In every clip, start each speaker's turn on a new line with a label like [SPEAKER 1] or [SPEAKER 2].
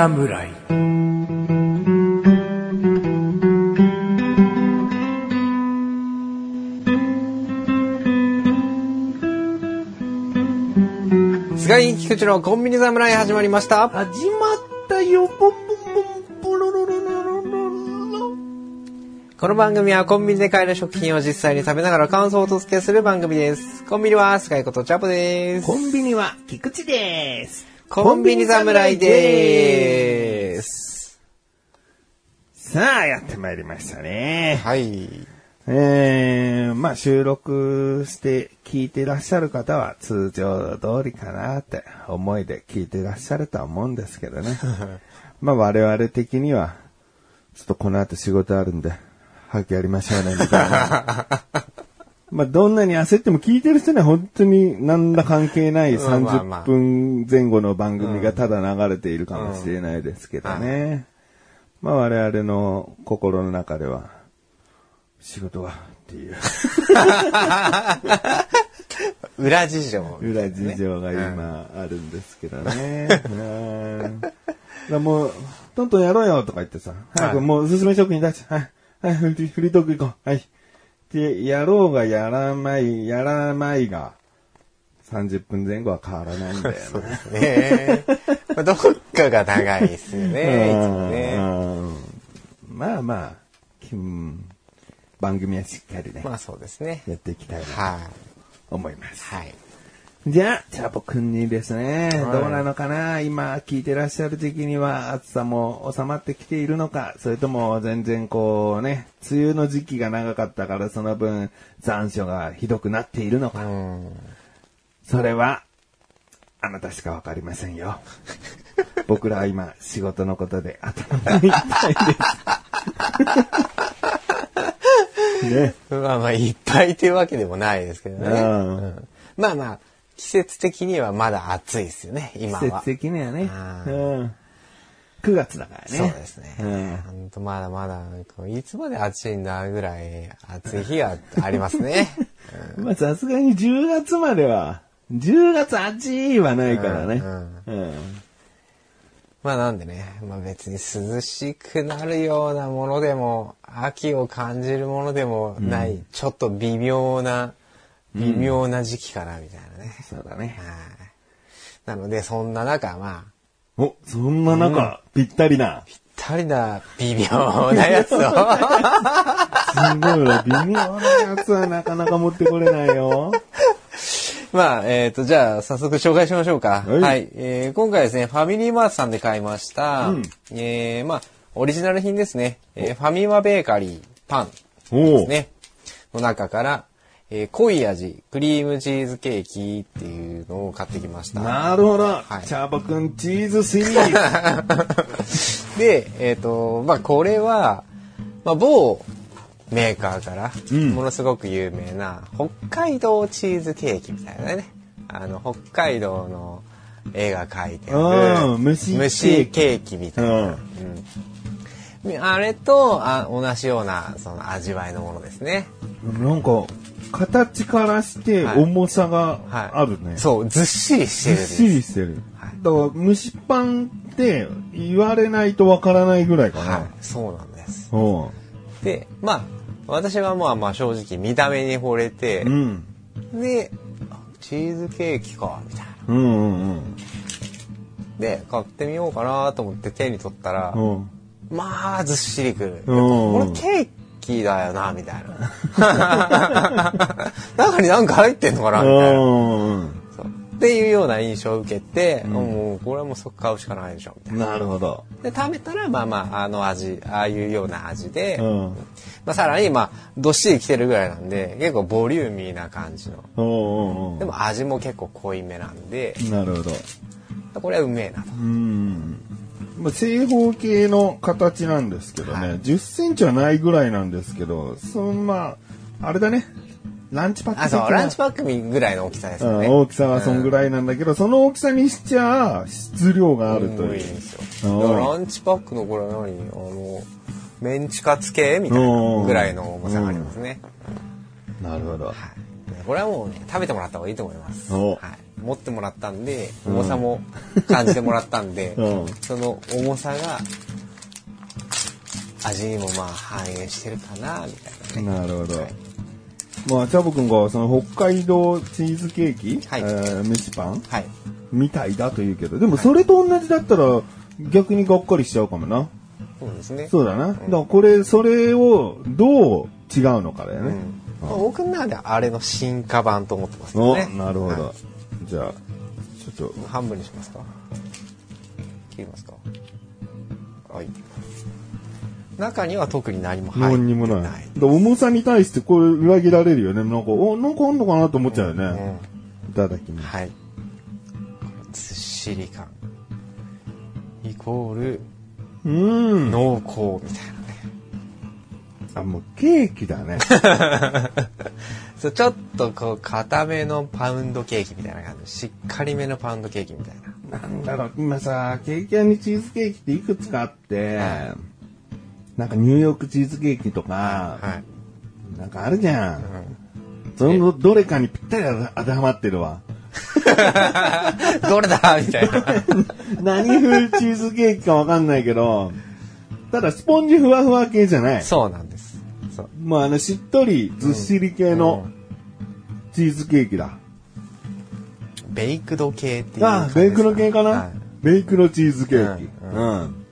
[SPEAKER 1] 侍
[SPEAKER 2] 菅井菊池のコンビニ侍始まりました。
[SPEAKER 1] 始まったよポンポンポンポロロロロロロロ
[SPEAKER 2] この番組はコンビニで買える食品を実際に食べながら感想をお届けする番組です。コンビニは菅井ことチャボです。
[SPEAKER 1] コンビニは菊池です
[SPEAKER 2] コンビニ侍です。
[SPEAKER 1] さあ、やってまいりましたね。
[SPEAKER 2] はい。
[SPEAKER 1] えー、まあ収録して聞いてらっしゃる方は通常通りかなって思いで聞いてらっしゃるとは思うんですけどね。まあ我々的には、ちょっとこの後仕事あるんで、早くやりましょうね、みたいな。まあどんなに焦っても聞いてる人には本当に何ら関係ない
[SPEAKER 2] まあまあまあ。
[SPEAKER 1] 30分前後の番組がただ流れているかもしれないですけどね。まあ我々の心の中では、仕事はっていう。
[SPEAKER 2] 裏事情、
[SPEAKER 1] 裏事情が今あるんですけどね。うん。もう、トントンやろうよとか言ってさ、早くもうおすすめ食品出して、はい、はい、フリートーク行こう、はい。で、やろうがやらない、やらないが、30分前後は変わらないんだよ ね。
[SPEAKER 2] ねまあどっかが長いですよね、いつもね。
[SPEAKER 1] うんまあまあ、うん番組はしっかりね、
[SPEAKER 2] まあそうですね。
[SPEAKER 1] やっていきたいな
[SPEAKER 2] はい。
[SPEAKER 1] と思います。
[SPEAKER 2] はい。
[SPEAKER 1] じゃあ、チャボくんにですね、
[SPEAKER 2] はい
[SPEAKER 1] どうなのかな？今聞いてらっしゃる時期には暑さも収まってきているのか？それとも全然こうね、梅雨の時期が長かったからその分残暑がひどくなっているのか、
[SPEAKER 2] うん。
[SPEAKER 1] それは、あなたしかわかりませんよ。僕らは今、仕事のことで頭が痛いです。ね。
[SPEAKER 2] まあまあ、いっぱいというわけでもないですけどね。
[SPEAKER 1] うん
[SPEAKER 2] うんまあまあ、季節的にはまだ暑いですよね、今は。
[SPEAKER 1] 季節的にはね。うん。9月だからね。
[SPEAKER 2] そうですね。
[SPEAKER 1] うん
[SPEAKER 2] 本当まだまだ、こういつまで暑いんだぐらい暑い日がありますね。
[SPEAKER 1] まあさすがに10月までは、10月暑いはないからね。
[SPEAKER 2] う
[SPEAKER 1] うん。
[SPEAKER 2] まあなんでね、まあ別に涼しくなるようなものでも、秋を感じるものでもない、ちょっと微妙な、微妙な時期かな、みたいなね。
[SPEAKER 1] そうだね。
[SPEAKER 2] はいなので、そんな中、まあ、
[SPEAKER 1] お、そんな中、ぴったりな。
[SPEAKER 2] ぴったりな微妙なやつを、
[SPEAKER 1] すごいわ、微妙なやつはなかなか持ってこれないよ。
[SPEAKER 2] まあ、えっ、と、じゃあ、早速紹介しましょうか。
[SPEAKER 1] はい
[SPEAKER 2] はい。えー今回ですね、ファミリーマートさんで買いました、
[SPEAKER 1] うん
[SPEAKER 2] えーまあ、オリジナル品ですね。えーファミマベーカリーパン
[SPEAKER 1] お
[SPEAKER 2] ですね。の中から、えー濃い味、クリームチーズケーキっていうのを買ってきました。
[SPEAKER 1] なるほど。
[SPEAKER 2] はい
[SPEAKER 1] チャーバくん、チーズシリーズ。
[SPEAKER 2] で、えっ、と、まあ、これは、まあ、某メーカーから、
[SPEAKER 1] うん
[SPEAKER 2] ものすごく有名な、北海道チーズケーキみたいなね。あの、北海道の絵が描いてある、
[SPEAKER 1] うん蒸しケーキ
[SPEAKER 2] みたいな。
[SPEAKER 1] うん
[SPEAKER 2] うんあれとあ同じようなその味わいのものですね。
[SPEAKER 1] なんか、形からして
[SPEAKER 2] はい
[SPEAKER 1] 重さが
[SPEAKER 2] はい。
[SPEAKER 1] あるね。
[SPEAKER 2] そう、ずっしりしてる。
[SPEAKER 1] ずっしりしてる。
[SPEAKER 2] はい
[SPEAKER 1] だから、蒸しパンって言われないとわからないぐらいかな。
[SPEAKER 2] はい、そうなんです。
[SPEAKER 1] うん。
[SPEAKER 2] で、まあ、私はまあまあ正直見た目に惚れて、
[SPEAKER 1] うん。
[SPEAKER 2] で、あチーズケーキか、みたいな。
[SPEAKER 1] うんうんうん。
[SPEAKER 2] で、買ってみようかなと思って手に取ったら、
[SPEAKER 1] うん。
[SPEAKER 2] まあ、ずっしりくる。
[SPEAKER 1] うん
[SPEAKER 2] これケーキだよな、みたいな。中になんか入ってんのかな、みたいな。っていうような印象を受けて、
[SPEAKER 1] ん
[SPEAKER 2] もうこれはもう即買うしかないでしょ、みたいな。
[SPEAKER 1] なるほど。
[SPEAKER 2] で、食べたら、まあまあ、あの味、ああいうような味で、
[SPEAKER 1] うん。
[SPEAKER 2] まあさらに、まあ、どっしりきてるぐらいなんで、結構ボリューミーな感じの。でも味も結構濃いめなんで、
[SPEAKER 1] うん。なるほど。
[SPEAKER 2] これはうめえなと。
[SPEAKER 1] うん。まあ、正方形の形なんですけどね、10センチはないぐらいなんですけど、そのまあ、あれだね、ランチパック
[SPEAKER 2] あ、そう、
[SPEAKER 1] 的な
[SPEAKER 2] ランチパックぐらいの大きさですよね。
[SPEAKER 1] うん大きさはそんぐらいなんだけど、その大きさにしちゃ質量があるとい。
[SPEAKER 2] うんいいうんですよ。ランチパックのこれは何？あの、メンチカツ系みたいなぐらいの重さがありますね。
[SPEAKER 1] なるほど。
[SPEAKER 2] はい。これはもうね、食べてもらった方がいいと思います。
[SPEAKER 1] お
[SPEAKER 2] はい。持ってもらったんで、重さも感じてもらったんで、
[SPEAKER 1] うん
[SPEAKER 2] その重さが味にもまあ反映してるかな、みたいなね。
[SPEAKER 1] なるほど。
[SPEAKER 2] はい
[SPEAKER 1] まあ、チャボくんがその北海道チーズケーキ、
[SPEAKER 2] はい
[SPEAKER 1] えー蒸しパン
[SPEAKER 2] はい。
[SPEAKER 1] みたいだと言うけど、でもそれと同じだったら逆にがっかりしちゃうかもな。
[SPEAKER 2] そうですね。
[SPEAKER 1] そうだな。だからこれ、それをどう違うのかだよね。
[SPEAKER 2] うんまあ僕の中ではあれの進化版と思ってます
[SPEAKER 1] お、
[SPEAKER 2] ね。
[SPEAKER 1] なるほど。
[SPEAKER 2] は
[SPEAKER 1] じゃあ、ちょっと
[SPEAKER 2] い半分にしますか？切りますか？はい。中には特に何も入って
[SPEAKER 1] 何にもない。重さに対してこれ裏切られるよね。なんか、お、なんかあんのかなと思っちゃうよね。いただきます。
[SPEAKER 2] はい。ずっしり感。イコール
[SPEAKER 1] うーん。
[SPEAKER 2] 濃厚みたいなね。
[SPEAKER 1] あ、もうケーキだね。
[SPEAKER 2] そうちょっとこう固めのパウンドケーキみたいな感じ。しっかりめのパウンドケーキみたいな。
[SPEAKER 1] なんだろう、今さ、ケーキ屋にチーズケーキっていくつかあって、なんかニューヨークチーズケーキとか、
[SPEAKER 2] はい。
[SPEAKER 1] なんかあるじゃん。そのどれかにぴったり当てはまってるわ。
[SPEAKER 2] どれだみたいな。
[SPEAKER 1] 何風チーズケーキかわかんないけど、ただスポンジふわふわ系じゃない。
[SPEAKER 2] そうなんです。そう。
[SPEAKER 1] もうあのしっとりずっしり系のチーズケーキだ。
[SPEAKER 2] ベイクド系っていう
[SPEAKER 1] あ
[SPEAKER 2] 感じです
[SPEAKER 1] ベイクの系かな、
[SPEAKER 2] はい
[SPEAKER 1] ベイクのチーズケーキ。
[SPEAKER 2] う
[SPEAKER 1] うん。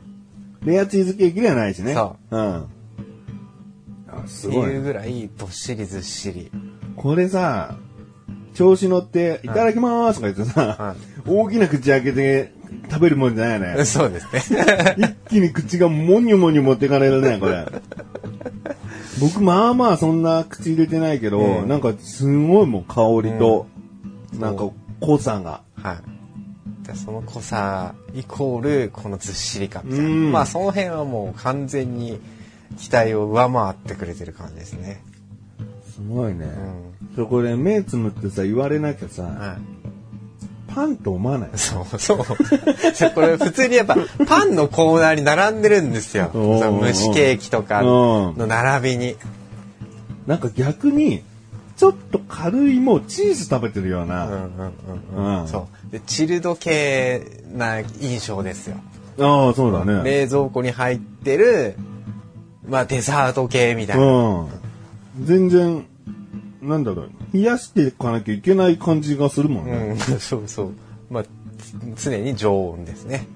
[SPEAKER 1] レアチーズケーキではないしね。。
[SPEAKER 2] そう
[SPEAKER 1] うん。あ、すごい
[SPEAKER 2] っていう。ぐらいどっしりずっしり。
[SPEAKER 1] これさ、調子乗って、いただきまーすとか言ってさ、
[SPEAKER 2] は
[SPEAKER 1] 大きな口開けて食べるもんじゃないよね。
[SPEAKER 2] そうですね。
[SPEAKER 1] 一気に口がもにょもにょ持ってかれるね、これ。僕、まあまあそんな口入れてないけど、
[SPEAKER 2] うん
[SPEAKER 1] なんかすごいもう香りと、なんか濃さが。
[SPEAKER 2] はい。でその濃さイコールこのずっしり感みたいな。
[SPEAKER 1] うん
[SPEAKER 2] まあその辺はもう完全に期待を上回ってくれてる感じですね。
[SPEAKER 1] すごいね。
[SPEAKER 2] うん。
[SPEAKER 1] そうこれ目つむってさ、言われなきゃさ、
[SPEAKER 2] はい。
[SPEAKER 1] パンと思わない？
[SPEAKER 2] そう そう。これ普通にやっぱパンのコーナーに並んでるんですよ。蒸しケーキとかの並びに。
[SPEAKER 1] なんか逆に、ちょっと軽いもうチーズ食べてるような。
[SPEAKER 2] うんうんうんそう。で、チルド系な印象ですよ。
[SPEAKER 1] ああ、そうだね。
[SPEAKER 2] 冷蔵庫に入ってる、まあデザート系みたいな。
[SPEAKER 1] うん。全然、なんだろう、冷やしていかなきゃいけない感じがするもんね。
[SPEAKER 2] うん、そうそう。まあ、つ常に常温ですね。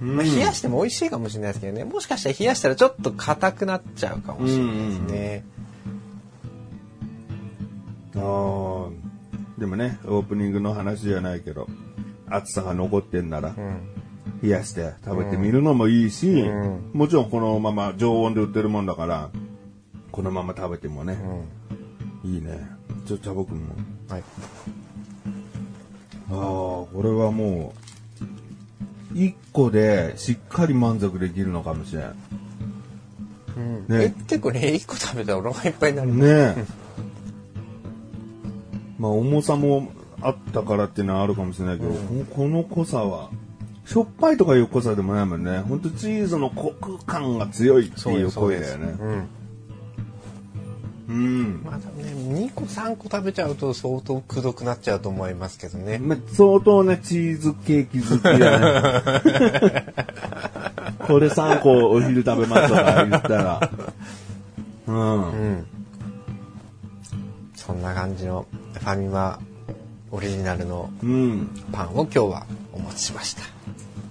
[SPEAKER 1] うん
[SPEAKER 2] まあ、冷やしても美味しいかもしれないですけどね。もしかしたら冷やしたらちょっと硬くなっちゃうかもしれないですね。
[SPEAKER 1] ああ。でもね、オープニングの話じゃないけど、暑さが残ってんなら、
[SPEAKER 2] うん。
[SPEAKER 1] 冷やして食べてみるのもいいし、
[SPEAKER 2] うん
[SPEAKER 1] もちろんこのまま常温で売ってるもんだから、このまま食べてもね、
[SPEAKER 2] うん。
[SPEAKER 1] いいね。ちょ、茶僕も。
[SPEAKER 2] はい。
[SPEAKER 1] ああ、これはもう、一個でしっかり満足できるのかもしれない。
[SPEAKER 2] うん
[SPEAKER 1] ね
[SPEAKER 2] え結構ね、1個食べたらお腹いっぱいになる。
[SPEAKER 1] ねえ。まあ重さもあったからっていうのはあるかもしれないけど、このこの濃さは、しょっぱいとかいう濃さでもないもんね。ほんとチーズのコク感が強いっていう。声だよね。
[SPEAKER 2] うん。
[SPEAKER 1] うん。
[SPEAKER 2] まあ多分ね、2個3個食べちゃうと相当くどくなっちゃうと思いますけどね。
[SPEAKER 1] まあ、相当なチーズケーキ好きだね。これ3個お昼食べますとか言ったら。うん。
[SPEAKER 2] うん。そんな感じのファミマオリジナルの
[SPEAKER 1] うん。
[SPEAKER 2] パンを今日はお持ちしました。
[SPEAKER 1] あ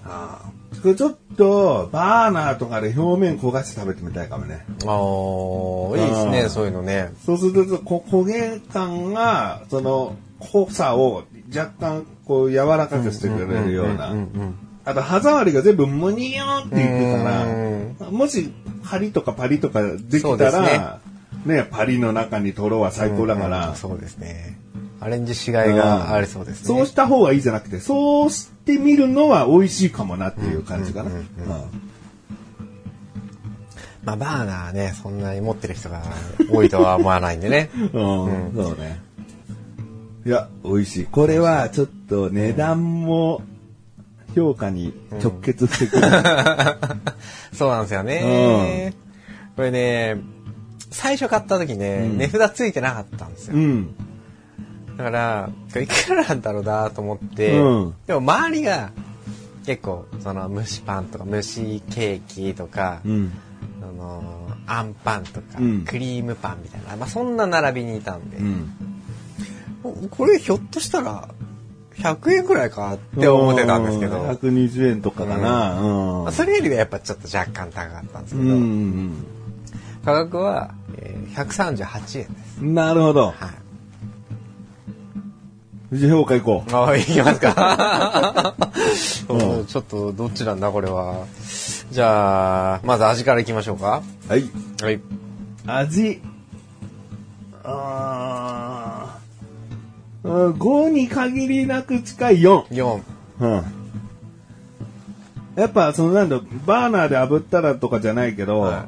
[SPEAKER 1] あ。ちょっと、バーナーとかで表面焦がして食べてみたいかもね。
[SPEAKER 2] ああ、いいですね、
[SPEAKER 1] うん
[SPEAKER 2] そういうのね。
[SPEAKER 1] そうすると、こ焦げ感が、その、濃さを若干、こう、柔らかくしてくれるような。
[SPEAKER 2] んうん
[SPEAKER 1] あと、歯触りが全部ムニヨーンっていくか
[SPEAKER 2] うん
[SPEAKER 1] ら、もし、パリとかパリとかできたら、ねパリの中にトロは最高だから、
[SPEAKER 2] うんそうですね。アレンジしがいがありそうですね。
[SPEAKER 1] そうした方がいいじゃなくて、そうしてみるのは美味しいかもなっていう感じかな。
[SPEAKER 2] うんうん
[SPEAKER 1] うん
[SPEAKER 2] まあ、バーナーね、そんなに持ってる人が多いとは思わないんでね。
[SPEAKER 1] うん、そうね。いや、美味しい。これはちょっと値段も評価に直結してくる。
[SPEAKER 2] そうなんですよね。これね、最初買った時ね、値札ついてなかったんですよ
[SPEAKER 1] う。ん。
[SPEAKER 2] だから、いくらなんだろうなと思って、
[SPEAKER 1] うん
[SPEAKER 2] でも周りが結構、その蒸しパンとか蒸しケーキとか、
[SPEAKER 1] うん。
[SPEAKER 2] あのーあんパンとか、
[SPEAKER 1] うん
[SPEAKER 2] クリームパンみたいな、まあそんな並びにいたんで、これひょっとしたら100円くらいかって思ってたんですけど、
[SPEAKER 1] うん120円とかかな。うん。
[SPEAKER 2] まあそれよりはやっぱちょっと若干高かったんですけど、
[SPEAKER 1] うん。
[SPEAKER 2] 価格は、えー138円です。
[SPEAKER 1] なるほど。
[SPEAKER 2] はい。
[SPEAKER 1] 富士評価行こう。
[SPEAKER 2] あ、いきますか。
[SPEAKER 1] うん
[SPEAKER 2] ちょっとどっちなんだこれは。じゃあ、まず味からいきましょうか。
[SPEAKER 1] はい。
[SPEAKER 2] はい。
[SPEAKER 1] 味。あーうん5に限りなく近い4。
[SPEAKER 2] 4。
[SPEAKER 1] うん。やっぱ、そのなんだ、バーナーで炙ったらとかじゃないけど、
[SPEAKER 2] は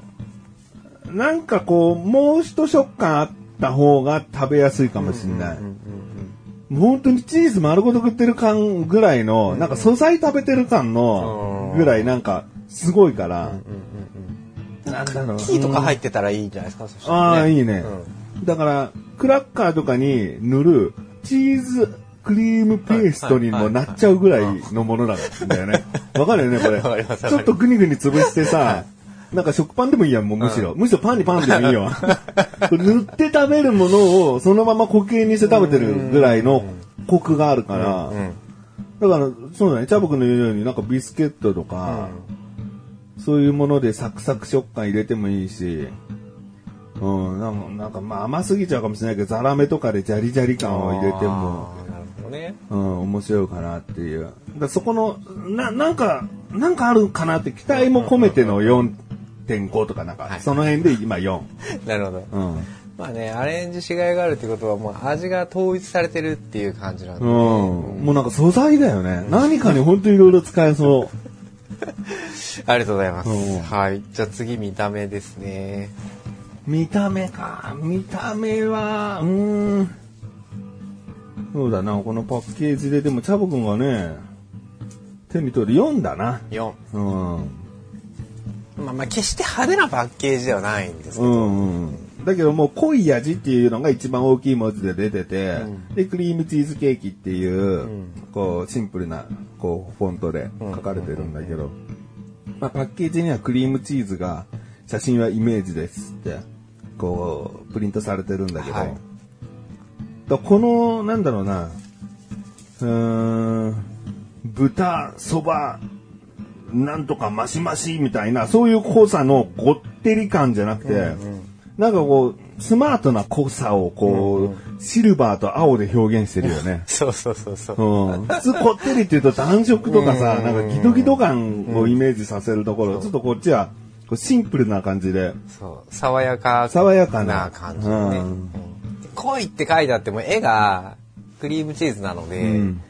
[SPEAKER 1] なんかこう、もう一食感あった方が食べやすいかもしれない。
[SPEAKER 2] うんうん
[SPEAKER 1] 本当にチーズ丸ごと食ってる感ぐらいの、なんか素材食べてる感の
[SPEAKER 2] うん。
[SPEAKER 1] ぐらいなんかすごいから、なんだろう。
[SPEAKER 2] キーとか入ってたらいいんじゃないですか、そしたら
[SPEAKER 1] ああ、いいね。
[SPEAKER 2] う
[SPEAKER 1] だから、クラッカーとかに塗るチーズクリームペーストにもなっちゃうぐらいのものなんだよね。わかるよね、これ。ちょっとグニグニ潰してさ、なんか食パンでもいいやん、もうむしろ。むしろパンにパンでもいいよ。塗って食べるものをそのまま固形にして食べてるぐらいのコクがあるから、だから、そうだね、チャボくんの言うようになんかビスケットとか、そういうものでサクサク食感入れてもいいし、うん、なんか、なんかまあ甘すぎちゃうかもしれないけど、ザラメとかでジャリジャリ感を入れても、
[SPEAKER 2] ね。
[SPEAKER 1] うん、面白いかなっていう。だそこの、な、なんか、なんかあるかなって期待も込めての4.5とかなんか、
[SPEAKER 2] はい
[SPEAKER 1] その辺で今4。
[SPEAKER 2] なるほど。
[SPEAKER 1] うん。
[SPEAKER 2] まあね、アレンジしがいがあるってことは、もう味が統一されてるっていう感じなんで、
[SPEAKER 1] うん。もうなんか素材だよね。何かに本当にいろいろ使えそう。
[SPEAKER 2] ありがとうございます。
[SPEAKER 1] うん
[SPEAKER 2] はい。じゃあ次見た目ですね。
[SPEAKER 1] 見た目か。見た目は、うーん。そうだな、このパッケージで、でもチャボくんがね、手に取る4だな。
[SPEAKER 2] 4。
[SPEAKER 1] うん。
[SPEAKER 2] まあまあ決して派手なパッケージではないんですけ
[SPEAKER 1] う
[SPEAKER 2] ど、
[SPEAKER 1] んうん。だけどもう濃い味っていうのが一番大きい文字で出てて、
[SPEAKER 2] うん。
[SPEAKER 1] で、クリームチーズケーキっていう、
[SPEAKER 2] ん。
[SPEAKER 1] こう、シンプルな、こう、フォントで書かれてるんだけど、まあ、パッケージにはクリームチーズが、写真はイメージですって、こう、プリントされてるんだけど、
[SPEAKER 2] はい。
[SPEAKER 1] だこの、なんだろうな、うーん、豚、そば、なんとかマシマシみたいな、そういう濃さのごってり感じゃなくて、なんかこう、スマートな濃さをこう、シルバーと青で表現してるよね。
[SPEAKER 2] そうそうそうそう。
[SPEAKER 1] うん、普通こってりって言うと暖色とかさ、なんかギトギト感をイメージさせるところ、ちょっとこっちはこうシンプルな感じで、
[SPEAKER 2] そう。爽やか
[SPEAKER 1] 爽やかな。
[SPEAKER 2] な感じでね。
[SPEAKER 1] うん。
[SPEAKER 2] うん濃いって書いてあっても絵がクリームチーズなので、
[SPEAKER 1] うん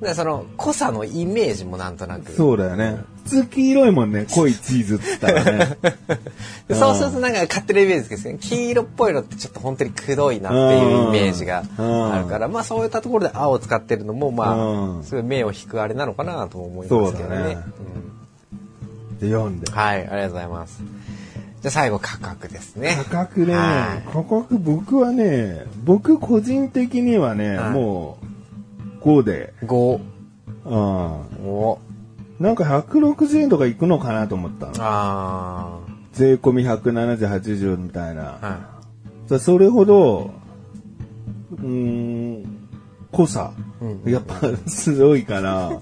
[SPEAKER 2] でその濃さのイメージもなんとなく。
[SPEAKER 1] そうだよね。普通黄色いもんね、濃いチーズっつったらね。
[SPEAKER 2] でそうするとなんか勝手なイメージですけどね、黄色っぽいのってちょっと本当にくどいなっていうイメージがあるから、まあそういったところで青を使ってるのもま
[SPEAKER 1] うん
[SPEAKER 2] あ、すごい目を引くあれなのかなとも思いますけどね。
[SPEAKER 1] そうだねで、読んで
[SPEAKER 2] うん。はい、ありがとうございます。じゃあ最後価格ですね。
[SPEAKER 1] 価格ね、
[SPEAKER 2] はい
[SPEAKER 1] 価格僕はね、僕個人的にはね、
[SPEAKER 2] はい
[SPEAKER 1] もう5で、
[SPEAKER 2] 5。
[SPEAKER 1] うん。
[SPEAKER 2] お
[SPEAKER 1] なんか160円とかいくのかなと思ったの。
[SPEAKER 2] あ
[SPEAKER 1] 税込み170、80みたいな。
[SPEAKER 2] ー。は
[SPEAKER 1] さそれほど、うーん、濃さ、
[SPEAKER 2] うん
[SPEAKER 1] やっぱすごいから、うん、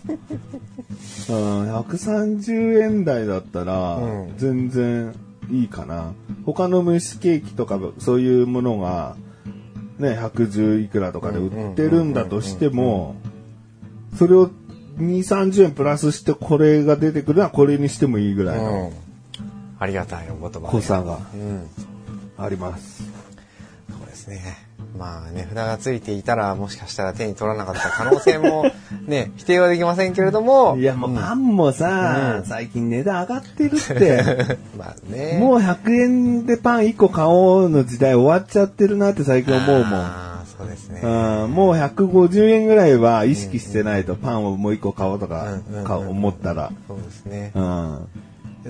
[SPEAKER 1] 130円台だったら
[SPEAKER 2] うん
[SPEAKER 1] 全然いいかな。他の蒸しケーキとかそういうものが、ね、110いくらとかで売ってるんだとしても、それを2、30円プラスしてこれが出てくるのはこれにしてもいいぐ
[SPEAKER 2] い。
[SPEAKER 1] らいの
[SPEAKER 2] うん。ありがたいお言葉で
[SPEAKER 1] 濃さが
[SPEAKER 2] うん。
[SPEAKER 1] あります。
[SPEAKER 2] そうですね。まあ値札がついていたらもしかしたら手に取らなかった可能性もね、否定はできませんけれども。
[SPEAKER 1] いや、もうパンもさ、
[SPEAKER 2] うん
[SPEAKER 1] 最近値段上がってるって。
[SPEAKER 2] まあね。
[SPEAKER 1] もう100円でパン1個買おうの時代終わっちゃってるなって最近思うもん。
[SPEAKER 2] ああ、そうですね。
[SPEAKER 1] うんもう150円ぐらいは意識してないとパンをもう1個買おうとか
[SPEAKER 2] うんうん
[SPEAKER 1] 思ったら。
[SPEAKER 2] そうですね。
[SPEAKER 1] うん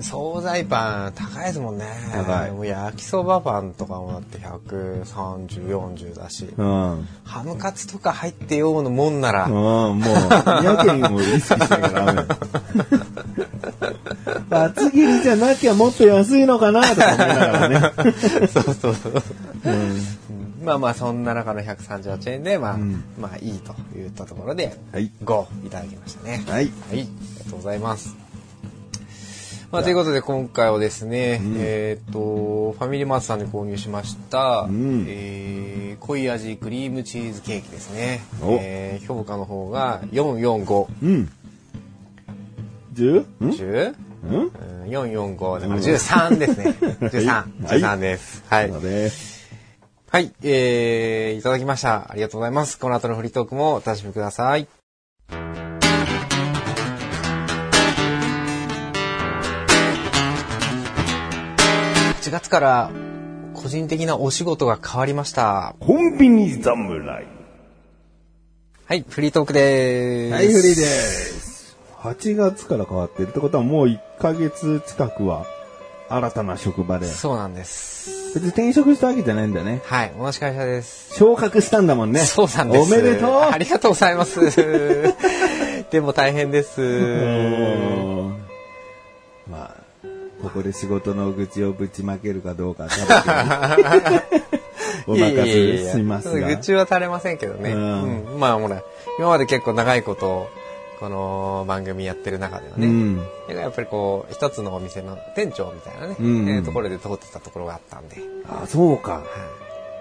[SPEAKER 2] 惣菜パン高いですもんね。
[SPEAKER 1] 高い
[SPEAKER 2] もう焼きそばパンとかもだって130、40だし。
[SPEAKER 1] うん。うん、
[SPEAKER 2] ハムカツとか入ってようのもんなら、
[SPEAKER 1] もう、やけにも意識しなきゃダメ。厚切りじゃなきゃもっと安いのかなとか思いながらね。
[SPEAKER 2] そうそうそう。まあまあそんな中の138円で、まあ、
[SPEAKER 1] ん
[SPEAKER 2] まあいいと言ったところで、
[SPEAKER 1] はい
[SPEAKER 2] 5いただきましたね。
[SPEAKER 1] はい。
[SPEAKER 2] はい、ありがとうございます。まあ、ということで今回はですね、
[SPEAKER 1] ん
[SPEAKER 2] えっ、と、ファミリーマートさんで購入しました、
[SPEAKER 1] ん
[SPEAKER 2] えー濃い味クリームチーズケーキですね。
[SPEAKER 1] お
[SPEAKER 2] えー評価の方が445。
[SPEAKER 1] うん。10? ん
[SPEAKER 2] ？10?
[SPEAKER 1] うん？
[SPEAKER 2] うん445だから13ですね。13。
[SPEAKER 1] はい
[SPEAKER 2] 13です。はい。
[SPEAKER 1] そうで
[SPEAKER 2] はい、えー、いただきました。ありがとうございます。この後のフリートークもお楽しみください。月から個人的なお仕事が変わりました。
[SPEAKER 1] コンビニ侍。
[SPEAKER 2] はい、フリートークでーす。
[SPEAKER 1] はい、フリーです。8月から変わってるってことはもう1ヶ月近くは新たな職場で。
[SPEAKER 2] そうなんです。
[SPEAKER 1] 別に転職したわけじゃないんだね。
[SPEAKER 2] はい、同じ会社です。
[SPEAKER 1] 昇格したんだもんね。
[SPEAKER 2] そうなんです。
[SPEAKER 1] おめでとう
[SPEAKER 2] ありがとうございます。でも大変です。
[SPEAKER 1] ここで仕事の愚痴をぶちまけるかどうか、多分 お
[SPEAKER 2] いやいやいやいや
[SPEAKER 1] 任せしますが。
[SPEAKER 2] 愚痴は垂れませんけどね。
[SPEAKER 1] う
[SPEAKER 2] うんん。まあほら、今まで結構長いこと、この番組やってる中ではね、
[SPEAKER 1] うん。
[SPEAKER 2] やっぱりこう、一つのお店の店長みたいなね、
[SPEAKER 1] うんうん
[SPEAKER 2] えーところで通ってたところがあったんで、
[SPEAKER 1] あ、そうか。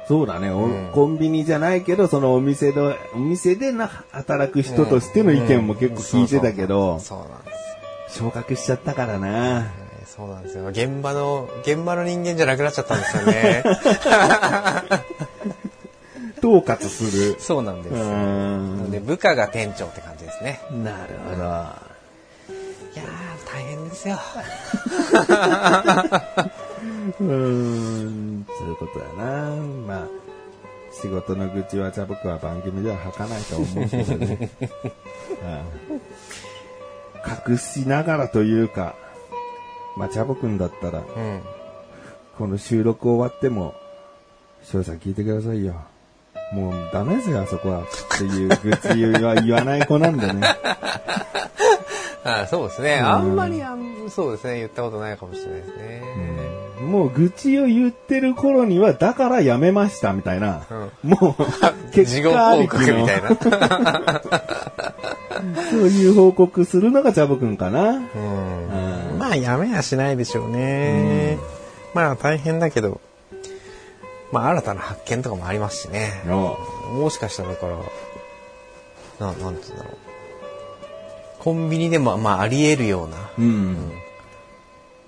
[SPEAKER 1] そうだね、お
[SPEAKER 2] うん
[SPEAKER 1] コンビニじゃないけど、そのお店の、お店でな、働く人としての意見も結構聞いてたけど、
[SPEAKER 2] そうそうなんです
[SPEAKER 1] 昇格しちゃったからな。
[SPEAKER 2] よ。そうなんですよ。現場の、現場の人間じゃなくなっちゃったんですよね。
[SPEAKER 1] 統括する。
[SPEAKER 2] そうなんですなので部下が店長って感じですね。
[SPEAKER 1] なるほど。
[SPEAKER 2] いやー、大変ですよ。
[SPEAKER 1] うーん、そういうことやな。まあ、仕事の愚痴は茶僕は番組では吐かないと思うけどね。うん隠しながらというか、まあ、茶僕んだったら、
[SPEAKER 2] うん。
[SPEAKER 1] この収録終わっても、翔さん聞いてくださいよ。もうダメですよ、あそこは。っていう愚痴は言わない子なんでね。
[SPEAKER 2] あそうですね。
[SPEAKER 1] ん
[SPEAKER 2] あんまりあん、そうですね。言ったことないかもしれないですね。
[SPEAKER 1] もう愚痴を言ってる頃には、だからやめました、みたいな。もう、結
[SPEAKER 2] 事後報
[SPEAKER 1] 果ありきの
[SPEAKER 2] 告みたいな。
[SPEAKER 1] そういう報告するのがジャボくんかな。
[SPEAKER 2] うんあ、やめやしないでしょうね。まあ、大変だけど、まあ、新たな発見とかもありますしね。
[SPEAKER 1] の
[SPEAKER 2] もしかしたら、だから、な、なんて言うんだろう。コンビニでも、まあ、あり得るような
[SPEAKER 1] うん。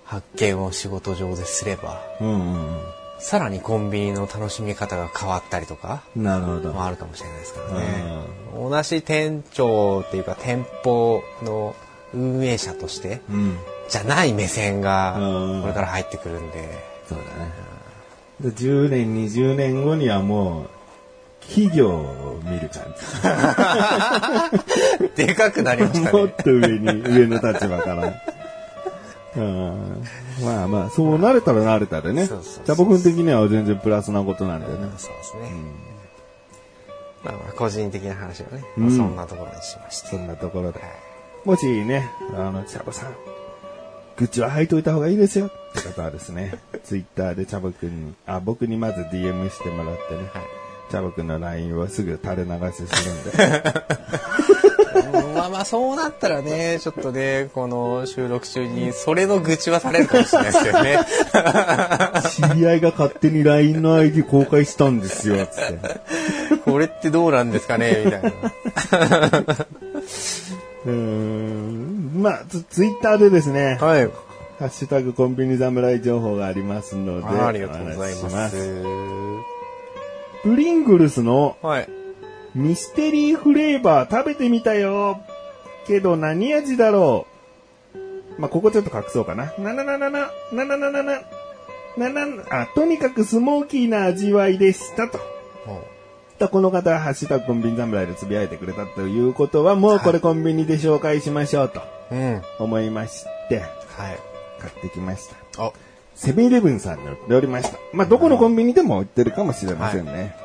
[SPEAKER 2] 発見を仕事上ですれば、
[SPEAKER 1] うん
[SPEAKER 2] さらにコンビニの楽しみ方が変わったりとか、
[SPEAKER 1] うん。なるほど。
[SPEAKER 2] もあるかもしれないですからね。同じ店長っていうか店舗の運営者として、
[SPEAKER 1] うん。
[SPEAKER 2] じゃない目線が
[SPEAKER 1] うん
[SPEAKER 2] これから入ってくるんで、
[SPEAKER 1] そうだね。で10年、20年後にはもう、企業を見る感
[SPEAKER 2] でかくなりまし
[SPEAKER 1] じ。
[SPEAKER 2] たね。
[SPEAKER 1] もっと上に、上の立場から。うんまあまあ、そうなれたらなれたでね。
[SPEAKER 2] そうそうそう
[SPEAKER 1] ジャボくん的には全然プラスなことなんだよね。
[SPEAKER 2] そうですね。まあまあ個人的な話をね、
[SPEAKER 1] うん
[SPEAKER 2] まあそんなところにしまして。
[SPEAKER 1] そんなところで。
[SPEAKER 2] はい
[SPEAKER 1] もしね、あの、チャボさん、愚痴は吐いといた方がいいですよって方はですね、ツイッターでチャボくんに、あ、僕にまず DM してもらってね、
[SPEAKER 2] はい
[SPEAKER 1] チャボくんの LINE をすぐ垂れ流しするんで、
[SPEAKER 2] う んまあまあそうなったらね、ちょっとね、この収録中にそれの愚痴はされるかもしれないですけどね。
[SPEAKER 1] 知り合いが勝手に LINE の ID 公開したんですよ、つって。
[SPEAKER 2] これってどうなんですかねみたいな。
[SPEAKER 1] うーん、まあ、ツツイッターでですね、
[SPEAKER 2] はい。
[SPEAKER 1] ハッシュタグコンビニ侍情報がありますので、
[SPEAKER 2] ありがとうございます。
[SPEAKER 1] プリングルスの
[SPEAKER 2] はい。
[SPEAKER 1] ミステリーフレーバー食べてみたよ。けど何味だろう。まあ、ここちょっと隠そうかな。ななななな、ななななな、ななあ、とにかくスモーキーな味わいでしたと。とこの方はハッシュタグコンビニ侍でつぶやいてくれたということは、もうこれコンビニで紹介しましょうと
[SPEAKER 2] うん。
[SPEAKER 1] 思いまして、
[SPEAKER 2] はい。
[SPEAKER 1] 買ってきました。
[SPEAKER 2] あ、
[SPEAKER 1] セブンイレブンさんに売っておりました。まあ、どこのコンビニでも売ってるかもしれませんね。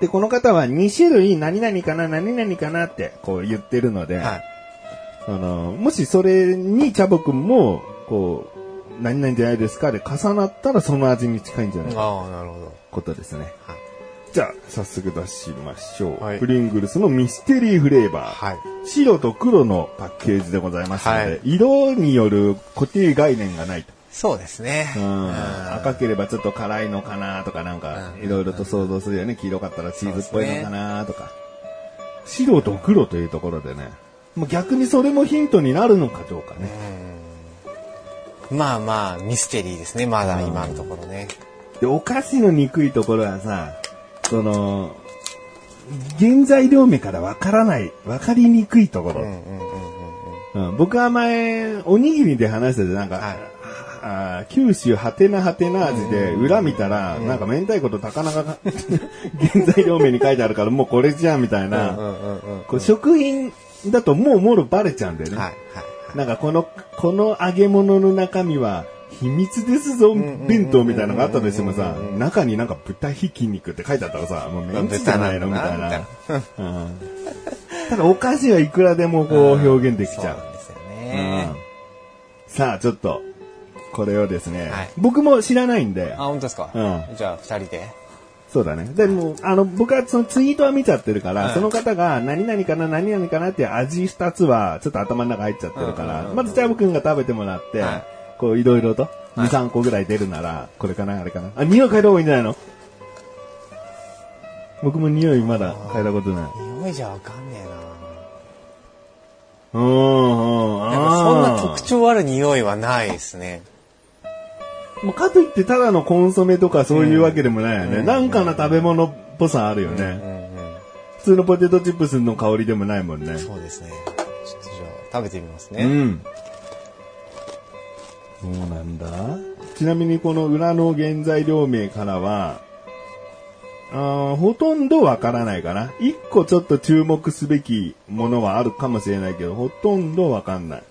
[SPEAKER 1] で、この方は2種類何々かな、何々かなってこう言ってるので、
[SPEAKER 2] はい。
[SPEAKER 1] あの、もしそれにチャボくんも、こう、何々じゃないですかで重なったらその味に近いんじゃないか
[SPEAKER 2] ああ、なるほど。
[SPEAKER 1] ことですね。
[SPEAKER 2] はい。
[SPEAKER 1] じゃあ、早速出しましょう。
[SPEAKER 2] はい
[SPEAKER 1] プリングルスのミステリーフレーバー。
[SPEAKER 2] はい。
[SPEAKER 1] 白と黒のパッケージでございますので、
[SPEAKER 2] はい
[SPEAKER 1] 色による固定概念がないと。
[SPEAKER 2] そうですね。
[SPEAKER 1] うん赤ければちょっと辛いのかなとかなんか、
[SPEAKER 2] うん
[SPEAKER 1] いろいろと想像するよね。黄色かったらチーズっぽいのかなとか。白と黒というところでね。もう逆にそれもヒントになるのかどうかね。
[SPEAKER 2] まあまあ、ミステリーですね。まだ今のところね。
[SPEAKER 1] で、お菓子の憎いところはさ、その、原材料名からわからない、わかりにくいところ。僕は前、おにぎりで話してて、なんか、
[SPEAKER 2] はい
[SPEAKER 1] あー九州はてなはてな味で、裏見たら、なんか明太子と高菜が 原材料名に書いてあるから、もうこれじゃんみたいな、こう食品だともうもろバレちゃうんだよね。
[SPEAKER 2] はいはい。
[SPEAKER 1] なんかこの、この揚げ物の中身は、秘密ですぞ、弁当みたいなのがあったとしてもさ、中になんか豚ひき肉って書いてあったらさ、もうメンチじゃないのみたいな。うん。ただお菓子はいくらでもこう表現できちゃう。
[SPEAKER 2] そうなんですよね。
[SPEAKER 1] うんさあ、ちょっと、これをですね、
[SPEAKER 2] はい。
[SPEAKER 1] 僕も知らないんで。
[SPEAKER 2] あ、、本当ですか？
[SPEAKER 1] うん。
[SPEAKER 2] じゃあ、二人で。
[SPEAKER 1] そうだね。でも、あの、僕はそのツイートは見ちゃってるから、
[SPEAKER 2] はい
[SPEAKER 1] その方が何々かな、何々かなっていう味二つは、ちょっと頭の中入っちゃってるから、まずチャブくんが食べてもらって、
[SPEAKER 2] はい
[SPEAKER 1] こう、いろいろと、2、3個ぐらい出るなら、これかな、あれかな。あ、匂い嗅いだ方がいいんじゃないの？僕も匂いまだ嗅いだことない。
[SPEAKER 2] 匂いじゃわかんねえな
[SPEAKER 1] うん、うん、
[SPEAKER 2] なんかそんな特徴ある匂いはないですね。
[SPEAKER 1] もうかといってただのコンソメとかそういうわけでもないよね。
[SPEAKER 2] うん
[SPEAKER 1] なんかの食べ物っぽさあるよね。
[SPEAKER 2] うんうん。
[SPEAKER 1] 普通のポテトチップスの香りでもないもんね。
[SPEAKER 2] そうですね。ちょっとじゃあ、食べてみますね。
[SPEAKER 1] うん。そうなんだ。ちなみにこの裏の原材料名からは、あーほとんどわからないかな。一個ちょっと注目すべきものはあるかもしれないけど、ほとんどわかんない。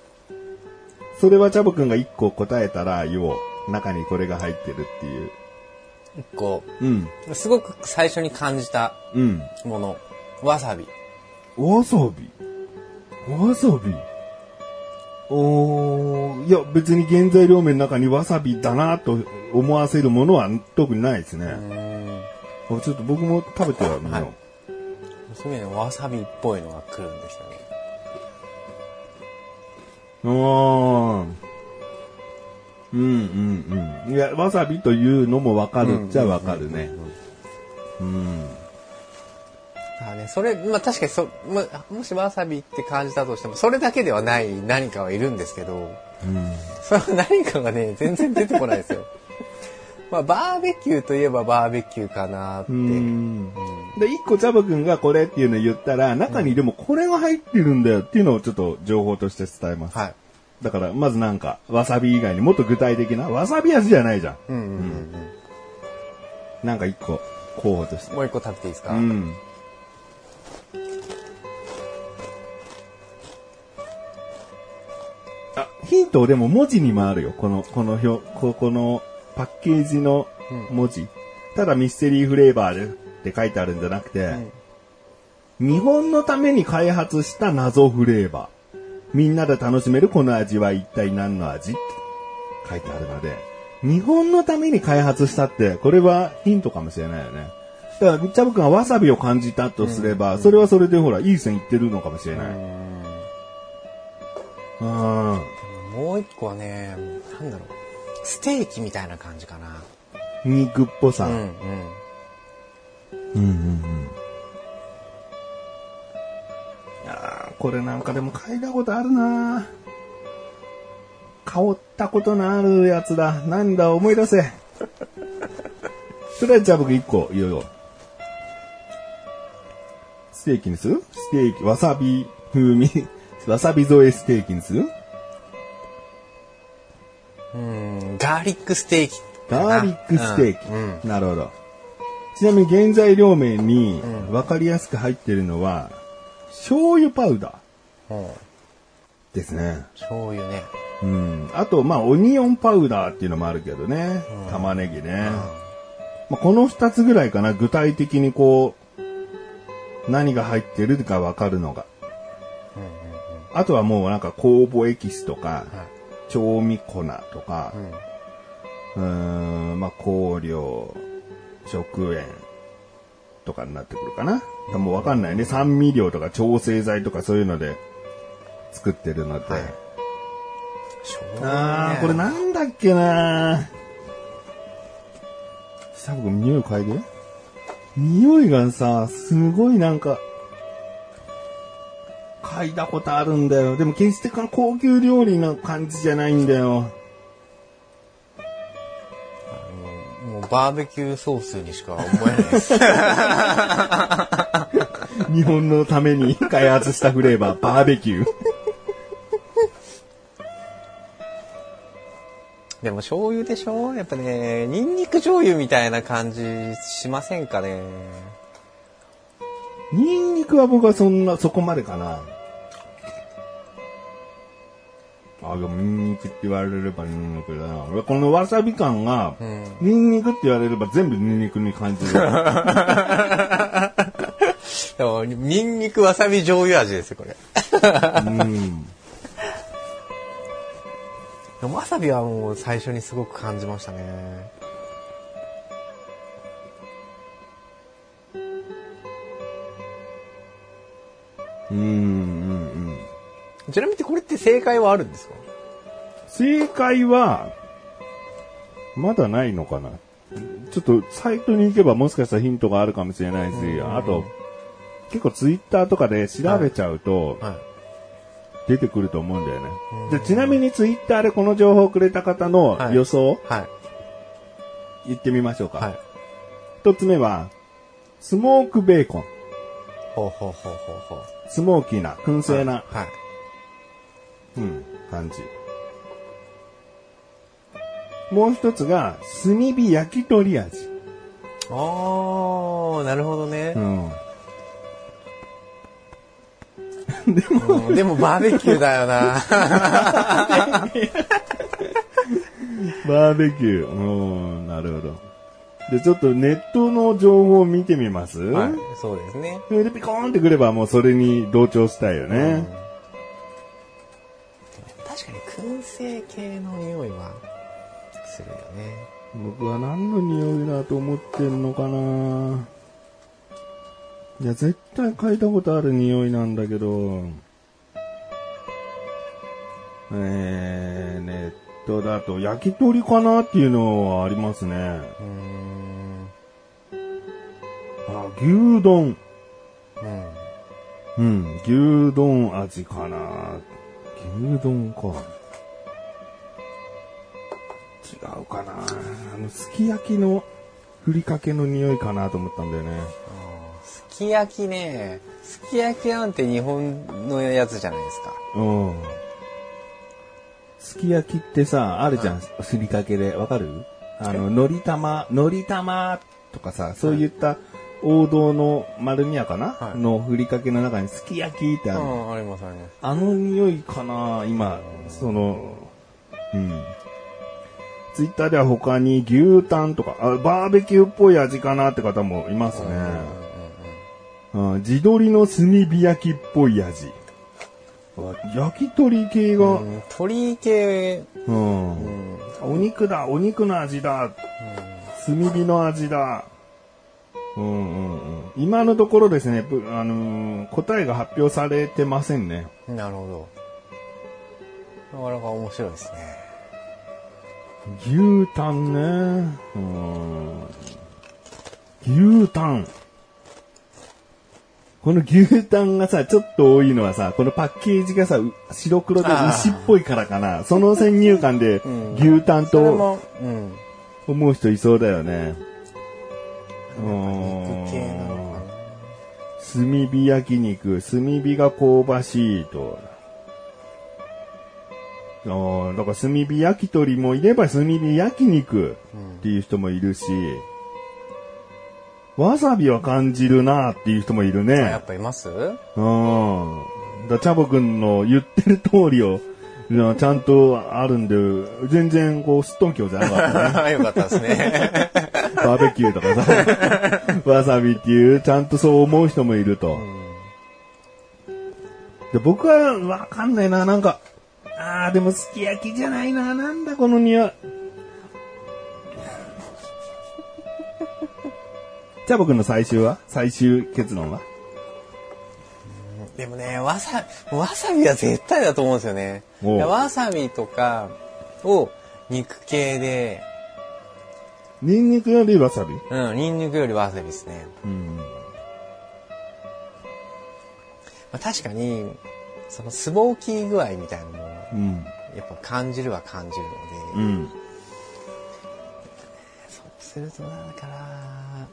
[SPEAKER 1] それはチャボくんが一個答えたら、言おう。中にこれが入ってるっていう。
[SPEAKER 2] 一個、
[SPEAKER 1] うん。
[SPEAKER 2] すごく最初に感じた
[SPEAKER 1] うん。
[SPEAKER 2] もの。わさび。
[SPEAKER 1] わさびわさびおーいや、別に原材料名の中にわさびだなと思わせるものは特にないですね。あちょっと僕も食べてはみよう。
[SPEAKER 2] はい娘のわさびっぽいのが来るんですよね。
[SPEAKER 1] あーうんうんうん。いや、わさびというのもわかるっちゃわかるね。うん。
[SPEAKER 2] だからね、それ、まあ確かにそ、まあ、もしわさびって感じたとしても、それだけではない何かはいるんですけど、
[SPEAKER 1] うん。
[SPEAKER 2] その何かがね、全然出てこないですよ。まあ、バーベキューといえばバーベキューかなって。
[SPEAKER 1] うん。で、一個チャボくんがこれっていうのを言ったら、中にでもこれが入ってるんだよっていうのをちょっと情報として伝えます。
[SPEAKER 2] はい。
[SPEAKER 1] だから、まずなんか、わさび以外にもっと具体的な、わさび味じゃないじゃん。
[SPEAKER 2] うんうんうん
[SPEAKER 1] なんか一個、候補として
[SPEAKER 2] うん。。もう一個食べていいですか、
[SPEAKER 1] うん。あ、ヒントでも文字にもあるよ。この、この表、ここのパッケージの文字。ただミステリーフレーバーでって書いてあるんじゃなくて、日本のために開発した謎フレーバー。みんなで楽しめるこの味は一体何の味？って書いてあるので、日本のために開発したって、これはヒントかもしれないよね。だから、チャブ君はわさびを感じたとすれば、それはそれでほら、いい線いってるのかもしれない。うん。
[SPEAKER 2] もう一個はね、なんだろう。ステーキみたいな感じかな。
[SPEAKER 1] 肉っぽさ。
[SPEAKER 2] うんうん。
[SPEAKER 1] うんうんうん。あーこれなんかでも嗅いだことあるな香ったことのあるやつだ。なんだ、思い出せ。とりあえずじゃあ僕一個言おうよ。ステーキにする？ステーキ、わさび風味、わさび添えステーキにする？
[SPEAKER 2] うん、ガーリックステーキ。
[SPEAKER 1] ガーリックステーキ。
[SPEAKER 2] うん。うん
[SPEAKER 1] なるほど。ちなみに原材料名に分かりやすく入ってるのは、醤油パウダー
[SPEAKER 2] うん
[SPEAKER 1] ですね。
[SPEAKER 2] 醤油ね。
[SPEAKER 1] うん。あと、まあ、オニオンパウダーっていうのもあるけどね。玉ねぎね。まあ、この二つぐらいかな、具体的にこう、何が入ってるかわかるのが。
[SPEAKER 2] うんうん
[SPEAKER 1] あとはもうなんか酵母エキスとか、
[SPEAKER 2] はい
[SPEAKER 1] 調味粉とか
[SPEAKER 2] う、ん
[SPEAKER 1] ん、まあ、香料、食塩とかになってくるかな。もうわかんないね。酸味料とか調整剤とかそういうので作ってるので。
[SPEAKER 2] はい
[SPEAKER 1] あー、これなんだっけな久子君匂い嗅いで。匂いがさ、すごいなんか、嗅いだことあるんだよ。でも決してこの高級料理の感じじゃないんだよ。
[SPEAKER 2] もうバーベキューソースにしか思えないです。
[SPEAKER 1] 日本のために開発したフレーバー、バーベキュー。
[SPEAKER 2] でも醤油でしょ？やっぱね、ニンニク醤油みたいな感じしませんかね？
[SPEAKER 1] ニンニクは僕はそんな、そこまでかな。あ、でもニンニクって言われればニンニクだな。俺このわさび感が、
[SPEAKER 2] うん。
[SPEAKER 1] ニンニクって言われれば全部ニンニクに感じる。
[SPEAKER 2] でも、ニンニクわさび醤油味ですよ、これ。
[SPEAKER 1] うん。
[SPEAKER 2] でもわさびはもう最初にすごく感じましたね。
[SPEAKER 1] うん、うん、うん。
[SPEAKER 2] ちなみにこれって正解はあるんですか？
[SPEAKER 1] 正解は、まだないのかな？ちょっとサイトに行けばもしかしたらヒントがあるかもしれないし、あと、結構ツイッターとかで調べちゃうと、
[SPEAKER 2] はい。
[SPEAKER 1] 出てくると思うんだよね。で、ちなみにツイッターでこの情報をくれた方の
[SPEAKER 2] はい
[SPEAKER 1] 予想、
[SPEAKER 2] はい。
[SPEAKER 1] 言ってみましょうか。
[SPEAKER 2] はい。
[SPEAKER 1] 一つ目は、スモークベーコン。
[SPEAKER 2] ほうほうほうほうほう。
[SPEAKER 1] スモーキーな、燻製な、
[SPEAKER 2] はい。
[SPEAKER 1] うん、感じ。もう一つが、炭火焼き鳥味。
[SPEAKER 2] あー、なるほどね
[SPEAKER 1] う。ん。
[SPEAKER 2] うんでもバーベキューだよな。
[SPEAKER 1] バーベキュー。うん、なるほど。で、ちょっとネットの情報を見てみます？
[SPEAKER 2] はい。そうですね。
[SPEAKER 1] それでピコーンってくればもうそれに同調したいよね。
[SPEAKER 2] 確かに燻製系の匂いはするよね。
[SPEAKER 1] 僕は何の匂いだと思ってんのかないや、絶対嗅いだことある匂いなんだけど、えー、ネットだと焼き鳥かなっていうのはありますね。あ、牛丼。
[SPEAKER 2] うん。
[SPEAKER 1] うん、牛丼味かな。牛丼か。違うかな。あの、すき焼きのふりかけの匂いかなと思ったんだよね。
[SPEAKER 2] すき焼きね。すき焼きなんて日本のやつじゃないですか。
[SPEAKER 1] うん。すき焼きってさ、あるじゃん、ふりかけで。わかる？あの、のり玉、のり玉とかさ、そういった王道の丸みやかな、
[SPEAKER 2] はい。
[SPEAKER 1] のふりかけの中にすき焼きってある。の
[SPEAKER 2] うん、ありますあります。
[SPEAKER 1] あの匂いかな今、その、うん。ツイッターでは他に牛タンとか、あバーベキューっぽい味かなって方もいますね。うん、地鶏の炭火焼きっぽい味。あ焼き鳥系が、
[SPEAKER 2] うんうん鳥系、
[SPEAKER 1] うん。
[SPEAKER 2] うん。
[SPEAKER 1] お肉だ、お肉の味だ、炭火の味だ。うんうんうん、今のところですね、ぶあのー答えが発表されてませんね。
[SPEAKER 2] なるほど。なかなか面白いですね。
[SPEAKER 1] 牛タンね。うん。牛タン。この牛タンがさ、ちょっと多いのはさ、このパッケージがさ、う白黒で牛っぽいからかな。その先入観で
[SPEAKER 2] うん
[SPEAKER 1] 牛タンと。思う人いそうだよね。う
[SPEAKER 2] 肉系なの
[SPEAKER 1] ん
[SPEAKER 2] かな。
[SPEAKER 1] 炭火焼肉、炭火が香ばしいと。あーだから炭火焼き鳥もいれば炭火焼肉っていう人もいるし、わさびは感じるなっていう人もいる
[SPEAKER 2] あや
[SPEAKER 1] ね
[SPEAKER 2] っ。ぱいます？
[SPEAKER 1] うん。だチャボくんの言ってる通りをちゃんとあるんで、全然こう、すっとんきょうじゃなかったね。
[SPEAKER 2] よかったですね。
[SPEAKER 1] バーベキューとかさ、わさびっていう、ちゃんとそう思う人もいると。で僕はわかんないな、なんか、あーでもすき焼きじゃないな、なんだこの匂い。じゃあ僕の最終は？最終結論は？
[SPEAKER 2] でもね、わさ、わさびは絶対だと思うんですよね。わさびとかを肉系で、
[SPEAKER 1] ニンニクよりわさび
[SPEAKER 2] うん、ニンニクよりわさびですね。
[SPEAKER 1] うん。
[SPEAKER 2] まあ、確かに、そのスモーキー具合みたいなのも、
[SPEAKER 1] うん。
[SPEAKER 2] やっぱ感じるは感じるので、
[SPEAKER 1] うん。
[SPEAKER 2] そうするとだから、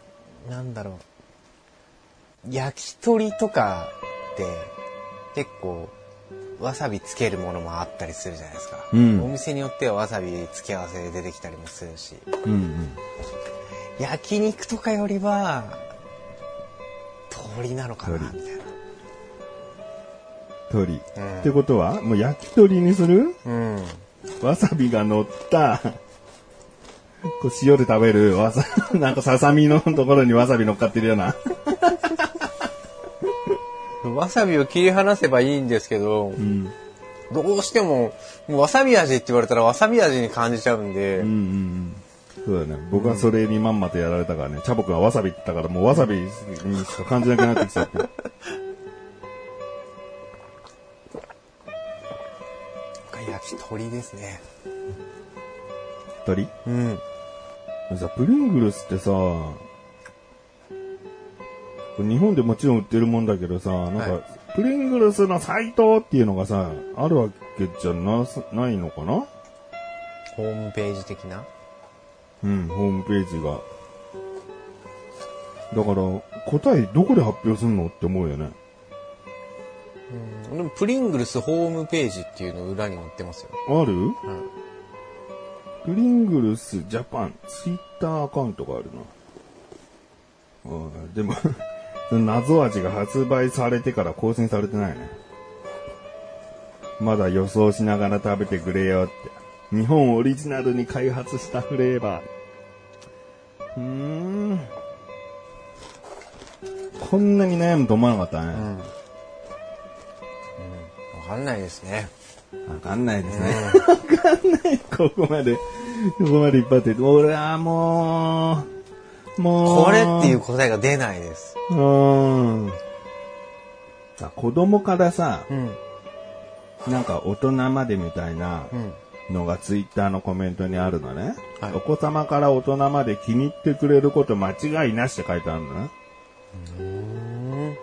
[SPEAKER 2] なんだろう。焼き鳥とかって結構わさびつけるものもあったりするじゃないですか。
[SPEAKER 1] うん
[SPEAKER 2] お店によってはわさび付け合わせで出てきたりもするし、
[SPEAKER 1] うんうん。
[SPEAKER 2] 焼肉とかよりは、鳥なのかな、み
[SPEAKER 1] 鳥
[SPEAKER 2] たいな。
[SPEAKER 1] 鳥。
[SPEAKER 2] うん
[SPEAKER 1] ってことは、もう焼き鳥にする？
[SPEAKER 2] うん。
[SPEAKER 1] わさびが乗った、こう塩で食べるわさ、なんかささみのところにわさび乗っかってるような。
[SPEAKER 2] わさびを切り離せばいいんですけど、
[SPEAKER 1] うん。
[SPEAKER 2] どうしても、もうわさび味って言われたらわさび味に感じちゃうんで、
[SPEAKER 1] うんうんうん。そうだね。僕はそれにまんまとやられたからね。チャボくんはわさびって言ったから、もうわさびにしか感じなくなってきちゃって。
[SPEAKER 2] 焼き鳥ですね。
[SPEAKER 1] 鳥？
[SPEAKER 2] うん。
[SPEAKER 1] さ、プリングルスってさ、日本でもちろん売ってるもんだけどさ、なんか、
[SPEAKER 2] はい
[SPEAKER 1] プリングルスのサイトっていうのがさ、あるわけじゃなさ、ないのかな？
[SPEAKER 2] ホームページ的な？
[SPEAKER 1] うん、ホームページが。だから、答えどこで発表すんのって思うよね。
[SPEAKER 2] でもプリングルスホームページっていうの裏に載ってますよ。
[SPEAKER 1] ある？
[SPEAKER 2] うん。
[SPEAKER 1] プリングルスジャパン、ツイッターアカウントがあるな。うん、でも、謎味が発売されてから更新されてないね。まだ予想しながら食べてくれよって。日本オリジナルに開発したフレーバー。うーん。こんなに悩むと思わなかったね。
[SPEAKER 2] うん。うん。わかんないですね。
[SPEAKER 1] わかんないですね。わかんない。ここまで、ここまで引っ張って。俺はもう。
[SPEAKER 2] これっていう答えが出ないです。
[SPEAKER 1] うーん。あ子供からさ、
[SPEAKER 2] うん。
[SPEAKER 1] なんか大人までみたいな
[SPEAKER 2] うん。
[SPEAKER 1] のがツイッターのコメントにあるのね。
[SPEAKER 2] はい
[SPEAKER 1] お子様から大人まで気に入ってくれること間違いなしって書いてあるのね。
[SPEAKER 2] うん。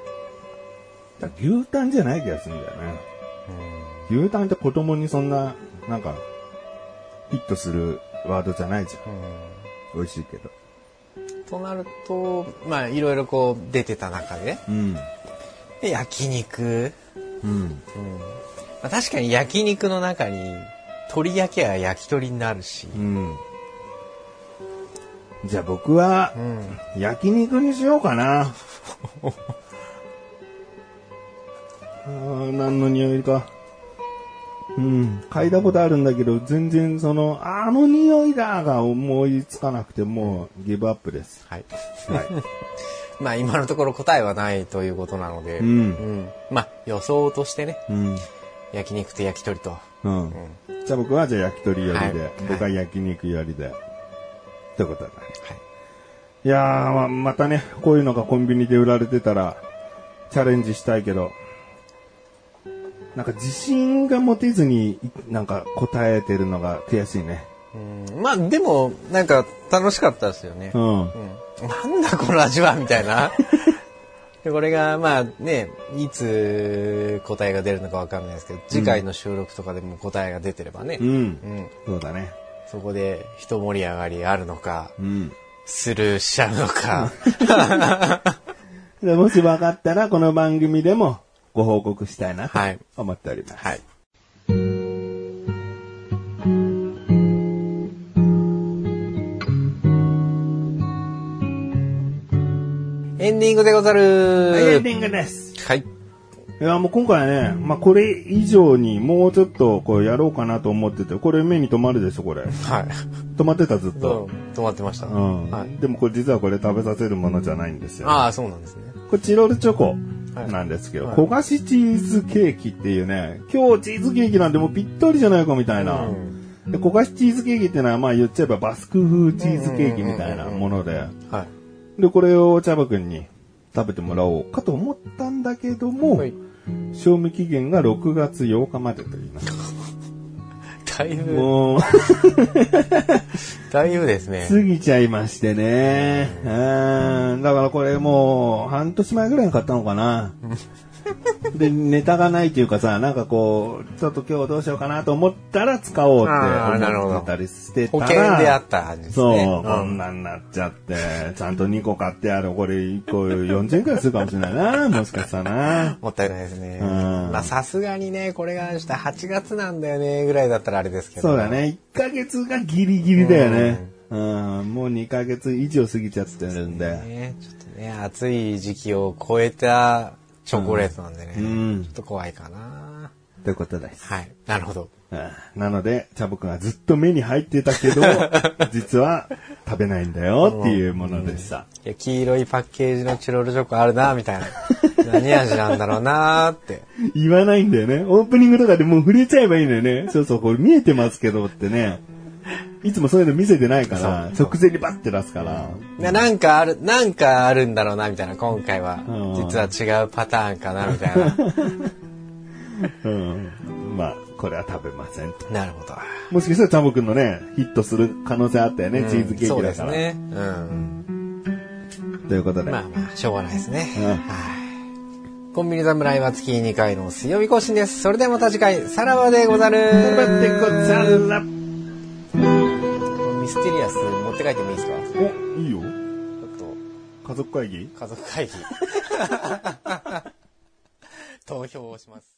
[SPEAKER 1] だ牛タンじゃない気がするんだよね。牛タンって子供にそんな、なんか、ヒットするワードじゃないじゃん。美味しいけど。
[SPEAKER 2] となると、まあ、いろいろこう出てた中でね、
[SPEAKER 1] うん。
[SPEAKER 2] で焼肉。
[SPEAKER 1] うん。
[SPEAKER 2] うん。まあ、確かに焼肉の中に、鶏焼きは焼き鳥になるし。
[SPEAKER 1] うん。じゃあ僕は
[SPEAKER 2] う、ん。
[SPEAKER 1] 焼肉にしようかな。あー何の匂いか。うん。嗅いだことあるんだけど、全然その、あの匂いだが思いつかなくて、もうギブアップです。
[SPEAKER 2] はい。
[SPEAKER 1] はい。
[SPEAKER 2] まあ、今のところ答えはないということなので、
[SPEAKER 1] うん
[SPEAKER 2] うんまあ、予想としてね、
[SPEAKER 1] うん。
[SPEAKER 2] 焼肉と焼き鳥と。
[SPEAKER 1] うん。
[SPEAKER 2] うん。
[SPEAKER 1] じゃあ僕はじゃあ焼き鳥寄りで、
[SPEAKER 2] はい
[SPEAKER 1] 僕は焼肉寄りで。ということだね。
[SPEAKER 2] はい。
[SPEAKER 1] いやー、ままたね、こういうのがコンビニで売られてたら、チャレンジしたいけど、なんか自信が持てずに、なんか答えてるのが悔しいね。
[SPEAKER 2] うん、まあ、でも、なんか、楽しかったですよね。
[SPEAKER 1] うん。
[SPEAKER 2] うん。なんだこの味はみたいな。でこれが、まあね、いつ答えが出るのかわかんないですけど、次回の収録とかでも答えが出てればね、
[SPEAKER 1] うん。
[SPEAKER 2] うん
[SPEAKER 1] そうだね。
[SPEAKER 2] そこで一盛り上がりあるのか、
[SPEAKER 1] うん。
[SPEAKER 2] スルーしちゃうのか。
[SPEAKER 1] でもし分かったら、この番組でもご報告したいなと
[SPEAKER 2] はい
[SPEAKER 1] 思っております。
[SPEAKER 2] はい。エンディングでござる。
[SPEAKER 1] はいエンディングです。
[SPEAKER 2] はい。
[SPEAKER 1] えいや、もう今回ね、まあこれ以上にもうちょっとこうやろうかなと思ってて、これ目に留まるでしょ、これ。
[SPEAKER 2] はい。
[SPEAKER 1] 止まってたずっ
[SPEAKER 2] うん
[SPEAKER 1] と。
[SPEAKER 2] 止まってました。
[SPEAKER 1] うん。
[SPEAKER 2] はい。
[SPEAKER 1] でもこれ実はこれ食べさせるものじゃないんですよ。
[SPEAKER 2] ああ、そうなんですね。
[SPEAKER 1] これチロルチョコなんですけど、
[SPEAKER 2] はい
[SPEAKER 1] 焦がしチーズケーキっていうね、今日チーズケーキなんてもうぴったりじゃないかみたいな。
[SPEAKER 2] うん
[SPEAKER 1] で焦がしチーズケーキっていうのはまあ言っちゃえばバスク風チーズケーキみたいなもので、
[SPEAKER 2] はい。
[SPEAKER 1] で、これを茶葉くんに食べてもらおうかと思ったんだけども、
[SPEAKER 2] はい
[SPEAKER 1] 賞味期限が6月8日までと言います。
[SPEAKER 2] だいぶ、
[SPEAKER 1] もう、
[SPEAKER 2] だいぶですね。
[SPEAKER 1] 過ぎちゃいましてね。うん。だからこれもう、半年前ぐらいに買ったのかな。で、ネタがないというかさ、なんかこう、ちょっと今日どうしようかなと思ったら使おうって思ってたりしてた
[SPEAKER 2] 保
[SPEAKER 1] ら。
[SPEAKER 2] 険であった感じです
[SPEAKER 1] そう、
[SPEAKER 2] ね。
[SPEAKER 1] こんなんなっちゃって、ちゃんと2個買ってある。これ1個40円くらいするかもしれないな。もしかしたらな。
[SPEAKER 2] もったいないですね。
[SPEAKER 1] うん
[SPEAKER 2] まあさすがにね、これがした8月なんだよね、ぐらいだったらあれですけど。
[SPEAKER 1] そうだ。ね。1ヶ月がギリギリだよね。うん、もう2ヶ月以上過ぎちゃってるんで。
[SPEAKER 2] ね、ちょっとね、暑い時期を超えたチョコレートなんでね、
[SPEAKER 1] うん
[SPEAKER 2] ちょっと怖いかな。
[SPEAKER 1] ということです。
[SPEAKER 2] はい。なるほど。
[SPEAKER 1] うんなので、チャボくんはずっと目に入ってたけど、実は食べないんだよっていうものでした。
[SPEAKER 2] いや、黄色いパッケージのチロルチョコあるな、みたいな。何味なんだろうなーって。
[SPEAKER 1] 言わないんだよね。オープニングとかでもう触れちゃえばいいんだよね。そうそう、これ見えてますけどってね。いつもそういうの見せてないから、直前にバッて出すから。
[SPEAKER 2] ななんかある、なんかあるんだろうな、みたいな。今回は
[SPEAKER 1] うん。
[SPEAKER 2] 実は違うパターンかな、みたいな。
[SPEAKER 1] うん。まあ、これは食べませんと。
[SPEAKER 2] なるほど。
[SPEAKER 1] もしかしたらチャボくんのね、ヒットする可能性あったよね、
[SPEAKER 2] うん
[SPEAKER 1] チーズケーキだから。
[SPEAKER 2] そうですね。うん。
[SPEAKER 1] ということで。
[SPEAKER 2] まあまあ、しょうがないですね。
[SPEAKER 1] うん
[SPEAKER 2] はい。コンビニ侍は月2回の水曜日更新です。それではまた次回、さらばでござる。
[SPEAKER 1] 頑張ってござら。
[SPEAKER 2] ミステリアス持って帰ってもいいですか？ち
[SPEAKER 1] お、いいよ。
[SPEAKER 2] ょっと、
[SPEAKER 1] 家族会議？
[SPEAKER 2] 家族会議。投票をします。